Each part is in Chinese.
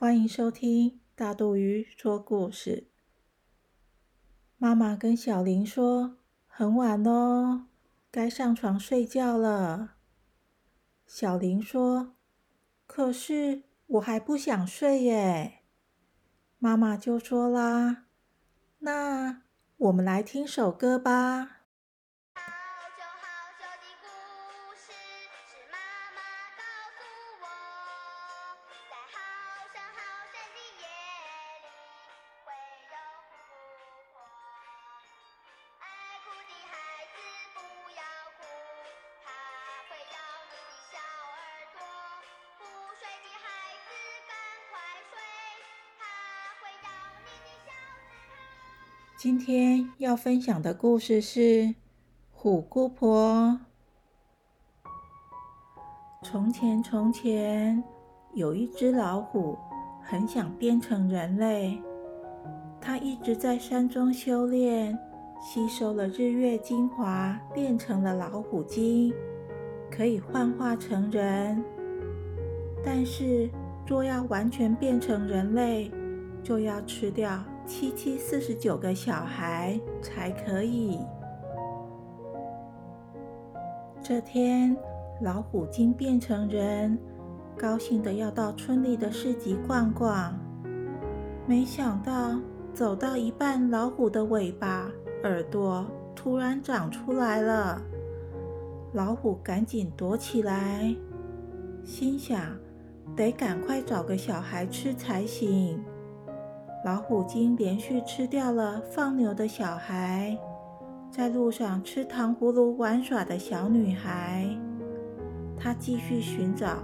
欢迎收听大肚鱼说故事。妈妈跟小林说：“很晚喽，该上床睡觉了。”小林说：“可是我还不想睡耶。”妈妈就说啦：“那我们来听首歌吧。”今天要分享的故事是《虎姑婆》。从前，从前有一只老虎，很想变成人类。它一直在山中修炼，吸收了日月精华，变成了老虎精，可以幻化成人。但是，若要完全变成人类，就要吃掉。七七四十九个小孩才可以。这天，老虎精变成人，高兴的要到村里的市集逛逛。没想到，走到一半，老虎的尾巴、耳朵突然长出来了。老虎赶紧躲起来，心想：得赶快找个小孩吃才行。老虎精连续吃掉了放牛的小孩，在路上吃糖葫芦玩耍的小女孩。他继续寻找，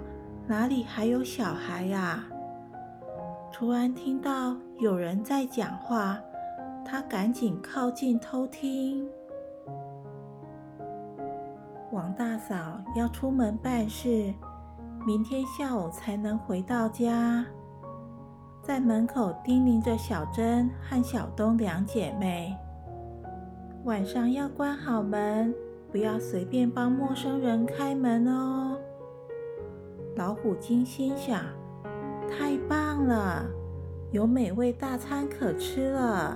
哪里还有小孩呀？突然听到有人在讲话，他赶紧靠近偷听。王大嫂要出门办事，明天下午才能回到家。在门口叮咛着小珍和小东两姐妹：“晚上要关好门，不要随便帮陌生人开门哦。”老虎精心想：“太棒了，有美味大餐可吃了。”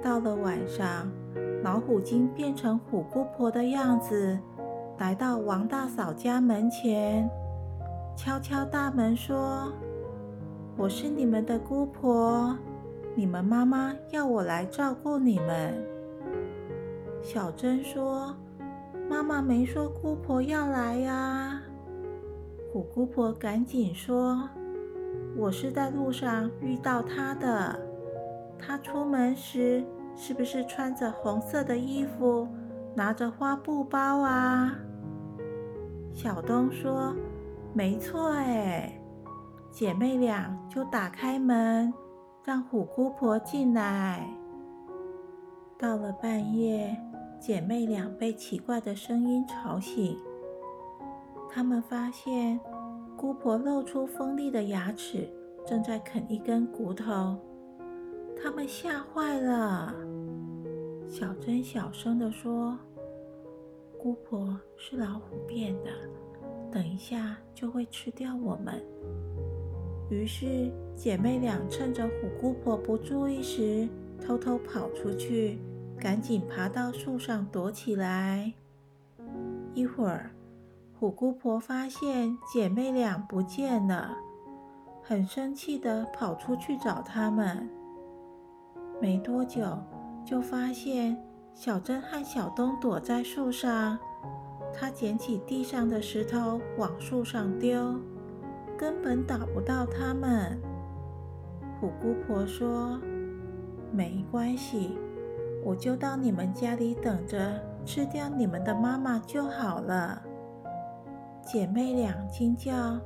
到了晚上，老虎精变成虎姑婆的样子，来到王大嫂家门前，敲敲大门说。我是你们的姑婆，你们妈妈要我来照顾你们。小珍说：“妈妈没说姑婆要来呀。”虎姑婆赶紧说：“我是在路上遇到她的，她出门时是不是穿着红色的衣服，拿着花布包啊？”小东说：“没错，哎。”姐妹俩就打开门，让虎姑婆进来。到了半夜，姐妹俩被奇怪的声音吵醒。她们发现姑婆露出锋利的牙齿，正在啃一根骨头。她们吓坏了。小珍小声地说：“姑婆是老虎变的，等一下就会吃掉我们。”于是，姐妹俩趁着虎姑婆不注意时，偷偷跑出去，赶紧爬到树上躲起来。一会儿，虎姑婆发现姐妹俩不见了，很生气地跑出去找他们。没多久，就发现小珍和小东躲在树上，她捡起地上的石头往树上丢。根本打不到他们。虎姑婆说：“没关系，我就到你们家里等着吃掉你们的妈妈就好了。”姐妹俩惊叫：“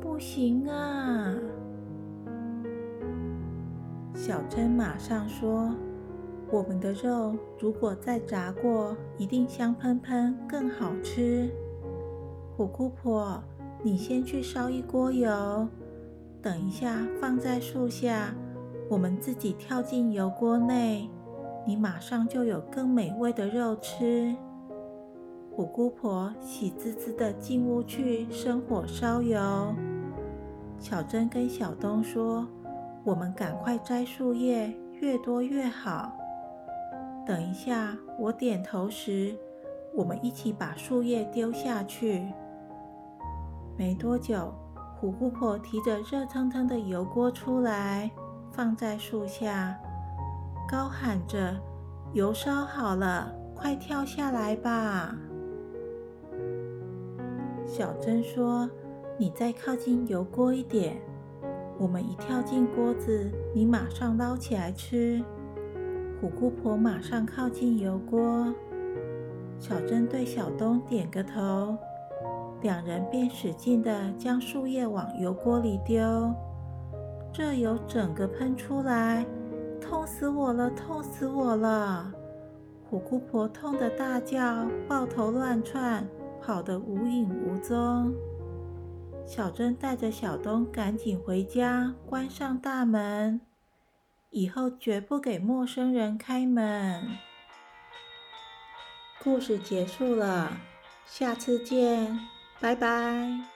不行啊！”小珍马上说：“我们的肉如果再炸过，一定香喷喷，更好吃。”虎姑婆。你先去烧一锅油，等一下放在树下，我们自己跳进油锅内，你马上就有更美味的肉吃。虎姑婆喜滋滋的进屋去生火烧油，小珍跟小东说：“我们赶快摘树叶，越多越好。等一下，我点头时，我们一起把树叶丢下去。”没多久，虎姑婆提着热腾腾的油锅出来，放在树下，高喊着：“油烧好了，快跳下来吧！”小珍说：“你再靠近油锅一点，我们一跳进锅子，你马上捞起来吃。”虎姑婆马上靠近油锅，小珍对小东点个头。两人便使劲地将树叶往油锅里丢，这油整个喷出来，痛死我了！痛死我了！虎姑婆痛得大叫，抱头乱窜，跑得无影无踪。小珍带着小东赶紧回家，关上大门，以后绝不给陌生人开门。故事结束了，下次见。拜拜。